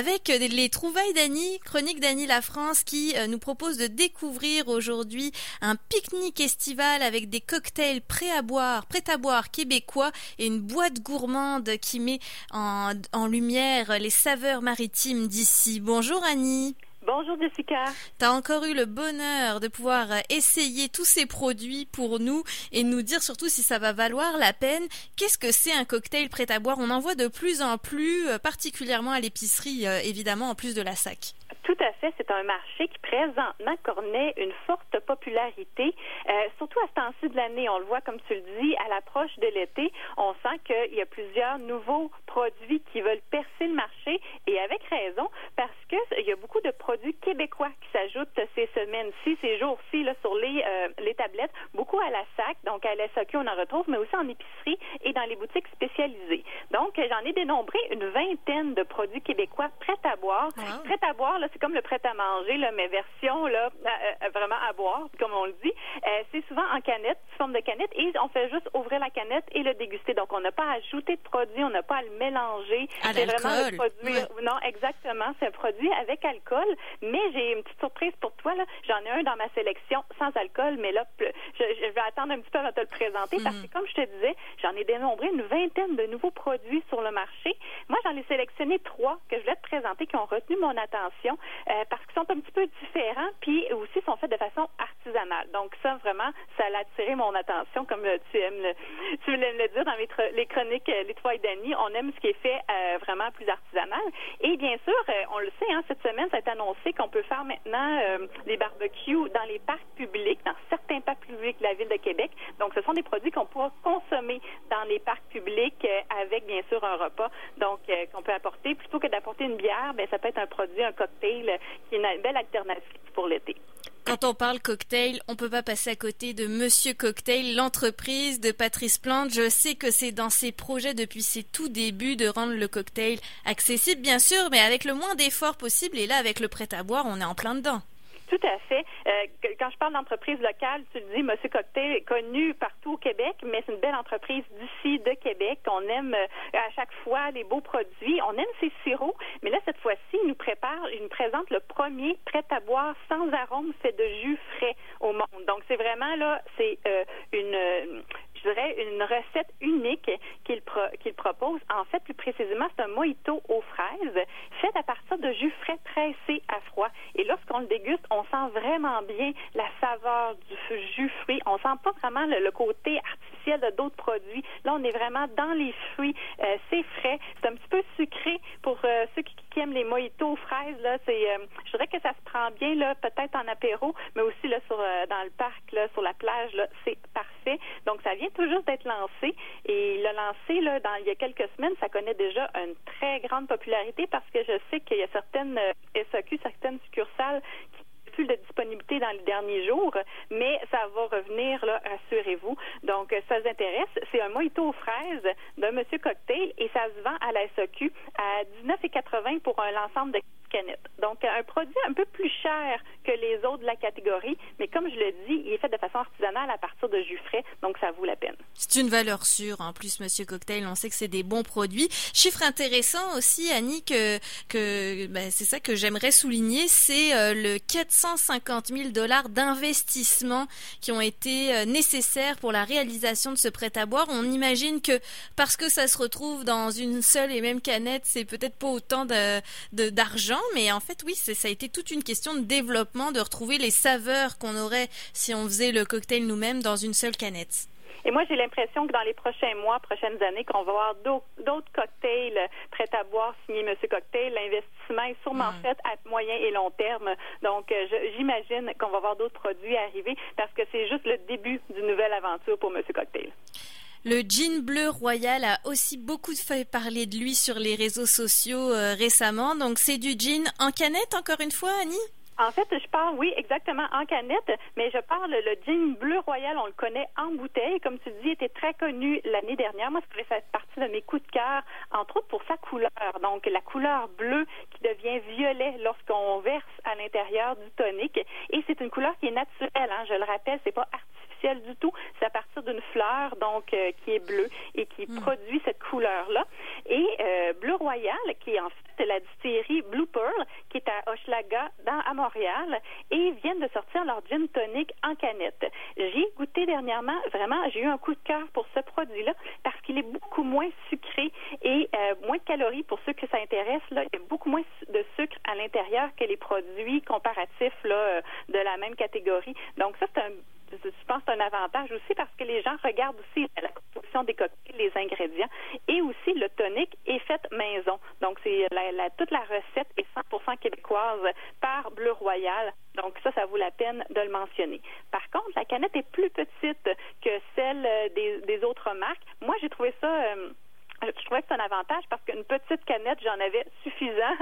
avec les trouvailles d'Annie, chronique d'Annie La France qui nous propose de découvrir aujourd'hui un pique-nique estival avec des cocktails prêts à boire, prêts à boire québécois et une boîte gourmande qui met en, en lumière les saveurs maritimes d'ici. Bonjour Annie. Bonjour Jessica. Tu as encore eu le bonheur de pouvoir euh, essayer tous ces produits pour nous et nous dire surtout si ça va valoir la peine. Qu'est-ce que c'est un cocktail prêt à boire? On en voit de plus en plus, euh, particulièrement à l'épicerie, euh, évidemment, en plus de la sac. Tout à fait. C'est un marché qui présentement connaît une forte popularité, surtout à ce temps-ci de l'année. On le voit, comme tu le dis, à l'approche de l'été. On sent qu'il y a plusieurs nouveaux produits qui veulent percer le marché et avec raison parce qu'il y a beaucoup de produits québécois qui s'ajoutent ces semaines-ci, ces jours-ci, là, sur les, euh, les tablettes, beaucoup à la SAC, donc à l'SAQ, on en retrouve, mais aussi en épicerie et dans les boutiques spécialisées. Donc, j'en ai dénombré une vingtaine de produits québécois prêts à boire. Prêts à boire, là, c'est comme le prêt à manger, là, mais version, là, euh, euh, vraiment à boire, comme on le dit. c'est souvent en canette, sous forme de canette, et on fait juste ouvrir la canette et le déguster. Donc, on n'a pas à ajouter de produit, on n'a pas à le mélanger. c'est vraiment un produit. Non, exactement, c'est un produit avec alcool. Mais j'ai une petite surprise pour toi. J'en ai un dans ma sélection sans alcool, mais là, je, je vais attendre un petit peu avant de te le présenter parce que, mm. comme je te disais, j'en ai dénombré une vingtaine de nouveaux produits sur le marché. Moi, j'en ai sélectionné trois que je voulais te présenter qui ont retenu mon attention euh, parce qu'ils sont un petit peu différents, puis aussi sont faits de façon artisanale. Donc, ça, vraiment, ça a attiré mon attention, comme euh, tu aimes le, tu voulais le dire dans les chroniques euh, Les Trois et Dany. On aime ce qui est fait vraiment plus artisanal. Et bien sûr, on le sait, hein, cette semaine, ça a été annoncé qu'on peut faire maintenant euh, des barbecues dans les parcs publics, dans certains parcs publics de la ville de Québec. Donc, ce sont des produits qu'on pourra consommer dans les parcs publics euh, avec, bien sûr, un repas. Donc, euh, qu'on peut apporter. Plutôt que d'apporter une bière, ben, ça peut être un produit, un cocktail qui est une belle alternative pour l'été. Quand on parle cocktail, on peut pas passer à côté de Monsieur Cocktail, l'entreprise de Patrice Plante. Je sais que c'est dans ses projets depuis ses tout débuts de rendre le cocktail accessible, bien sûr, mais avec le moins d'efforts possible. Et là, avec le prêt à boire, on est en plein dedans. Tout à fait. Euh, quand je parle d'entreprise locale, tu le dis, Monsieur Cocktail est connu partout au Québec, mais c'est une belle entreprise d'ici, de Québec. On aime euh, à chaque fois les beaux produits. On aime ses sirops, mais là, cette fois-ci, il nous prépare, il nous présente le premier prêt à boire sans arôme fait de jus frais au monde. Donc, c'est vraiment là, c'est euh, une je dirais, une recette unique qu'il propose. En fait, plus précisément, c'est un mojito aux fraises fait à partir de jus frais pressé à froid. Et lorsqu'on le déguste, on sent vraiment bien la saveur du jus fruit. On sent pas vraiment le, côté artificiel de d'autres produits. Là, on est vraiment dans les fruits. Euh, c'est frais. C'est un petit peu sucré pour euh, ceux qui, aiment les mojitos aux fraises. Là, euh, je dirais que ça se prend bien peut-être en apéro, mais aussi là sur dans le parc, là, sur la plage. C'est parfait. Donc, ça vient tout juste d'être lancé. Et le lancé, là, dans, il y a quelques semaines, ça connaît déjà une très grande popularité parce que je sais qu'il y a certaines euh, SAQ, certaines succursales qui de disponibilité dans les derniers jours, mais ça va revenir, là, rassurez-vous. Donc, ça vous intéresse. C'est un mojito aux fraises d'un Monsieur Cocktail et ça se vend à la SAQ à 19,80 pour un ensemble de donc, un produit un peu plus cher les autres de la catégorie, mais comme je le dis, il est fait de façon artisanale à partir de jus frais, donc ça vaut la peine. C'est une valeur sûre. En plus, Monsieur Cocktail, on sait que c'est des bons produits. Chiffre intéressant aussi, Annie, que, ben, c'est ça que j'aimerais souligner, c'est euh, le 450 000 dollars d'investissement qui ont été euh, nécessaires pour la réalisation de ce prêt à boire. On imagine que parce que ça se retrouve dans une seule et même canette, c'est peut-être pas autant d'argent. De, d'argent mais en fait, oui, ça a été toute une question de développement, de retrouver les saveurs qu'on aurait si on faisait le cocktail nous-mêmes dans une seule canette. Et moi, j'ai l'impression que dans les prochains mois, prochaines années, qu'on va avoir d'autres cocktails prêts à boire signés Monsieur Cocktail. L'investissement est sûrement fait à moyen et long terme. Donc, euh, j'imagine qu'on va avoir d'autres produits arriver parce que c'est juste le début d'une nouvelle aventure pour Monsieur Cocktail. Le jean bleu royal a aussi beaucoup fait parler de lui sur les réseaux sociaux euh, récemment. Donc c'est du jean en canette, encore une fois, Annie? En fait, je parle, oui, exactement, en canette, mais je parle, le jean bleu royal, on le connaît en bouteille. Comme tu dis, était très connu l'année dernière. Moi, ça fait partie de mes coups de cœur, entre autres pour sa couleur. Donc, la couleur bleue qui devient violet lorsqu'on verse à l'intérieur du tonique. Et c'est une couleur qui est naturelle, hein, je le rappelle, c'est pas artificiel du tout. C'est à partir d'une fleur, donc qui est bleue et qui hmm. produit cette couleur-là. Et Bleu Royal, qui est en fait la distillerie Blue Pearl, qui est à Hochelaga, dans, à Montréal, et viennent de sortir leur gin tonic en canette. J'ai goûté dernièrement, vraiment, j'ai eu un coup de cœur pour ce produit-là parce qu'il est beaucoup moins sucré et moins de calories pour ceux que ça intéresse. Là, il y a beaucoup moins de sucre à l'intérieur que les produits comparatifs là, de la même catégorie. Donc ça, c'est un je pense c'est un avantage aussi parce que les gens regardent aussi la composition des cocktails, les ingrédients et aussi le tonic est fait maison. Donc c'est la, toute la recette est 100% québécoise par Bleu Royal. Donc ça, ça vaut la peine de le mentionner. Par contre, la canette est plus petite que celle des, autres marques. Moi, j'ai trouvé ça euh, je trouvais que c'est un avantage parce qu'une petite canette, j'en avais suffisant,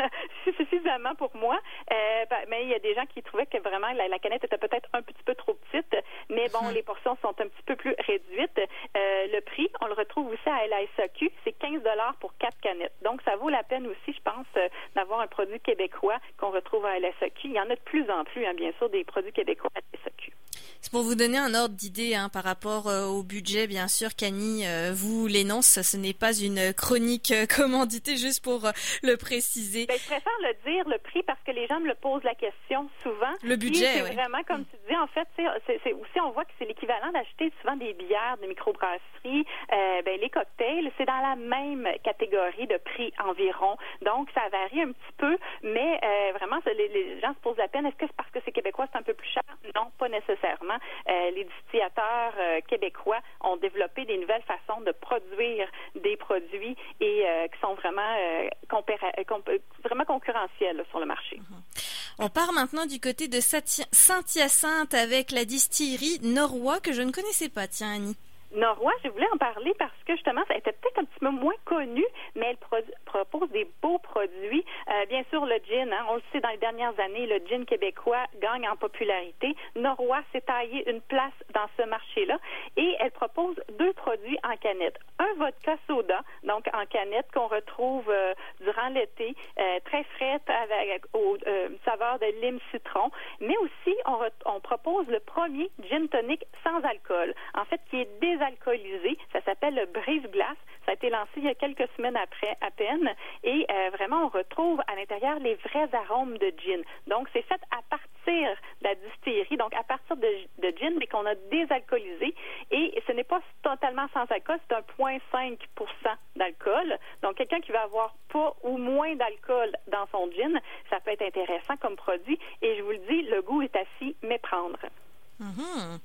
suffisamment pour moi. Euh, ben, mais il y a des gens qui trouvaient que vraiment la, canette était peut-être un petit peu trop petite. Mais bon, hum. les portions sont un petit peu plus réduites. Euh, le prix, on le retrouve aussi à la SAQ, c'est 15 dollars pour quatre canettes. Donc, ça vaut la peine aussi, je pense, euh, d'avoir un produit québécois qu'on retrouve à la SAQ. Il y en a de plus en plus, hein, bien sûr, des produits québécois à la SAQ. C'est pour vous donner un ordre d'idée hein, par rapport au budget, bien sûr, Cani vous l'énonce, ce n'est pas une une chronique euh, commanditée, juste pour euh, le préciser. Ben, je préfère le dire, le prix, parce que les gens me le posent la question souvent. Le budget, oui. vraiment, comme tu dis, en fait, c'est aussi, on voit que c'est l'équivalent d'acheter souvent des bières de microbrasserie. Euh, ben, les cocktails, c'est dans la même catégorie de prix environ. Donc, ça varie un petit peu, mais vraiment, les, gens se posent la peine. Est-ce que c'est parce que c'est québécois, c'est un peu plus cher? Non, pas nécessairement. les distillateurs québécois ont développé des nouvelles façons de produire des produits et euh, qui sont vraiment, euh, euh, vraiment concurrentiels sur le marché. Mhm. On part maintenant du côté de Saint-Hyacinthe avec la distillerie Norrois que je ne connaissais pas. Tiens, Annie. Norrois, je voulais en parler parce justement, ça était peut-être un petit peu moins connu, mais elle propose des beaux produits. Euh, bien sûr, le gin, hein, on le sait dans les dernières années, le gin québécois gagne en popularité. Norrois s'est taillé une place dans ce marché-là et elle propose deux produits en canette. Un vodka soda, donc en canette qu'on retrouve euh, durant l'été, euh, très frais avec au, saveur de lime citron, mais aussi on, on propose le premier gin tonic sans alcool, en fait qui est alcoolisé. Ça s'appelle le brise-glace. Ça a été lancé il y a quelques semaines après, à peine. Et euh, vraiment, on retrouve à l'intérieur les vrais arômes de gin. Donc, c'est fait à partir de la distillerie, donc à partir de, gin, mais qu'on a désalcoolisé. Et ce n'est pas totalement sans alcool, c'est un 0,5% d'alcool. Donc, quelqu'un qui va avoir pas ou moins d'alcool dans son gin, ça peut être intéressant comme produit. Et je vous le dis, le goût est à s'y méprendre. Mhm.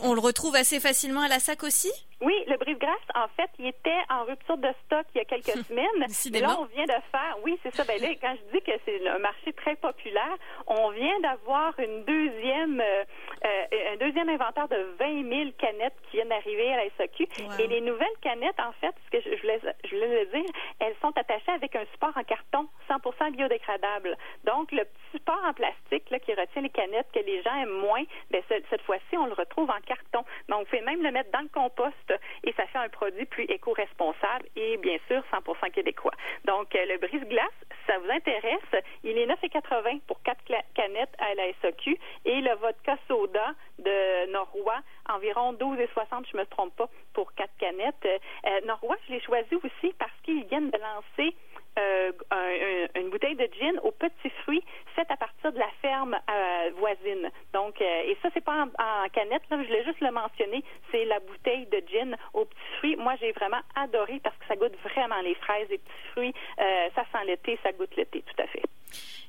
On le retrouve assez facilement à la sac aussi? Oui, le brise-glace, en fait, il était en rupture de stock il y a quelques semaines. Mais là, on vient de faire, oui, c'est ça. Ben là, quand je dis que c'est un marché très populaire, on vient d'avoir une deuxième, euh, euh, un deuxième inventaire de 20 000 canettes qui viennent d'arriver à la SAQ. Et les nouvelles canettes, en fait, ce que je voulais, je voulais le dire, elles sont attachées avec un support en carton 100% biodégradable. Donc, le petit support en plastique retient les canettes que les gens aiment moins, ben, cette fois-ci, on le retrouve en carton. Donc, vous pouvez même le mettre dans le compost et ça fait un produit plus éco-responsable et bien sûr 100% québécois. Donc, euh, le brise-glace, ça vous intéresse, il est 9,80 pour quatre canettes à la SAQ et le vodka soda de Norrois, environ 12,60, je me trompe pas, pour quatre canettes. Euh, Norrois, je l'ai choisi aussi parce qu'ils viennent de lancer euh, une bouteille de gin aux petits fruits faite à partir de la ferme euh, voisine. Donc, euh, et ça, c'est pas en, canette, je voulais juste le mentionner, c'est la bouteille de gin aux petits fruits. Moi, j'ai vraiment adoré parce que ça goûte vraiment les fraises, les petits fruits. ça sent l'été, ça goûte l'été, tout à fait.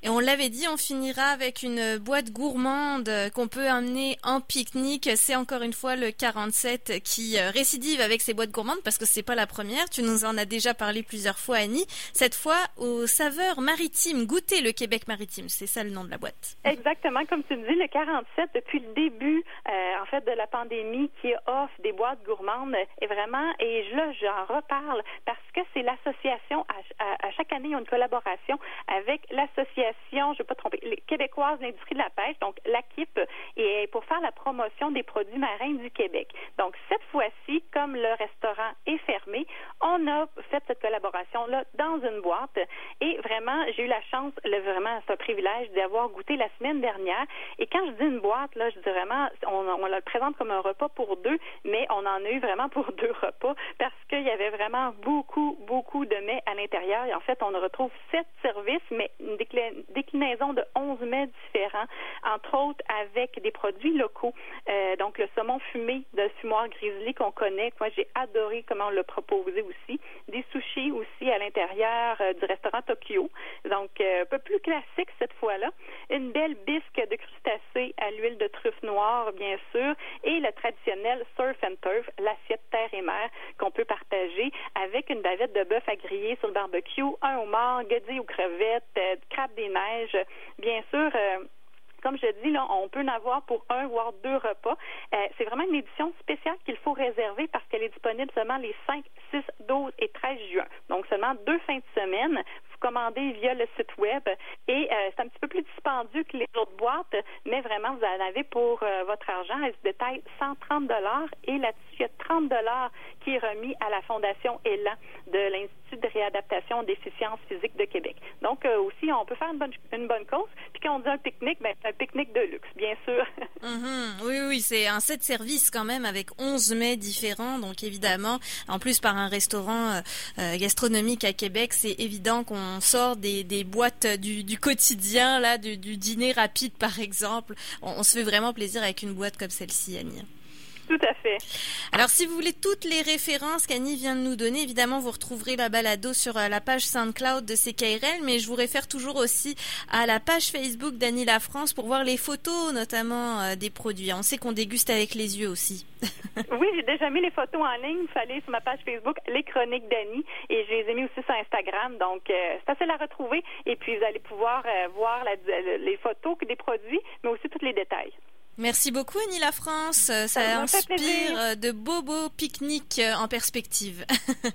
Et on l'avait dit, on finira avec une boîte gourmande qu'on peut amener en pique-nique. C'est encore une fois le 47 qui euh, récidive avec ses boîtes gourmandes parce que c'est pas la première. Tu nous en as déjà parlé plusieurs fois, Annie. Cette fois, aux saveurs maritimes. Goûter le Québec maritime. C'est ça le nom de la boîte. Exactement. Comme tu dis, le 47, depuis le début, euh, en fait, de la pandémie, qui offre des boîtes gourmandes, est vraiment, et là, j'en reparle parce que c'est l'association, à, à chaque année, ils ont une collaboration avec l'association je ne vais pas tromper, les Québécoises de l'industrie de la pêche, donc l'AQIP, et pour faire la promotion des produits marins du Québec. Donc, cette fois-ci, comme le restaurant est fermé, on a fait cette collaboration-là dans une boîte et vraiment, j'ai eu la chance, le, vraiment, c'est un privilège d'avoir goûté la semaine dernière. Et quand je dis une boîte, là, je dis vraiment, on, on le présente comme un repas pour deux, mais on en a eu vraiment pour deux repas parce qu'il y avait vraiment beaucoup, beaucoup de mets à l'intérieur. Et en fait, on retrouve sept services, mais une déclinaison de onze mets différents, entre autres avec des produits locaux. Euh, donc, le saumon fumé de fumoir grizzly qu'on connaît. Moi, j'ai adoré comment on l'a proposé aussi. Des sushis aussi à l'intérieur euh, du restaurant Tokyo. Donc, euh, un peu plus classique cette fois-là. Une belle bisque de crustacés à l'huile de truffe noire, bien sûr, et le traditionnel surf and turf, l'assiette terre et mer qu'on peut partager avec une bavette de bœuf à griller sur le barbecue, un homard, godille aux crevettes, crabe des bien sûr. Euh, comme je dis, là, on peut en avoir pour un voire deux repas. Euh, c'est vraiment une édition spéciale qu'il faut réserver parce qu'elle est disponible seulement les 5, 6, 12 et 13 juin. Donc seulement deux fins de semaine commander via le site web. Et euh, c'est un petit peu plus dispendieux que les autres boîtes, mais vraiment, vous en avez pour votre argent. Elle se détaille 130 dollars et là-dessus, il y a 30 dollars qui est remis à la Fondation ELAN de l'Institut de réadaptation des déficiences physiques de Québec. Donc, euh, aussi, on peut faire une bonne, une cause. Puis quand on dit un pique-nique, ben, c'est un pique-nique de luxe, bien sûr. Mm-hmm. Oui, oui, c'est un set service quand même avec 11 mets différents. Donc, évidemment, en plus, par un restaurant gastronomique à Québec, c'est évident qu'on on sort des, boîtes du, quotidien, là, du, dîner rapide par exemple. On, se fait vraiment plaisir avec une boîte comme celle-ci, Annie. Tout à fait. Alors, si vous voulez toutes les références qu'Annie vient de nous donner, évidemment, vous retrouverez la balado sur euh, la page SoundCloud de CKRL, mais je vous réfère toujours aussi à la page Facebook d'Annie La France pour voir les photos, notamment euh, des produits. On sait qu'on déguste avec les yeux aussi. oui, j'ai déjà mis les photos en ligne. Il fallait sur ma page Facebook, les chroniques d'Annie, et je les ai mis aussi sur Instagram. Donc, euh, c'est facile à retrouver. Et puis, vous allez pouvoir voir les photos des produits, mais aussi tous les détails. Merci beaucoup Annie La France. Ça, inspire de beaux beaux pique-niques en perspective.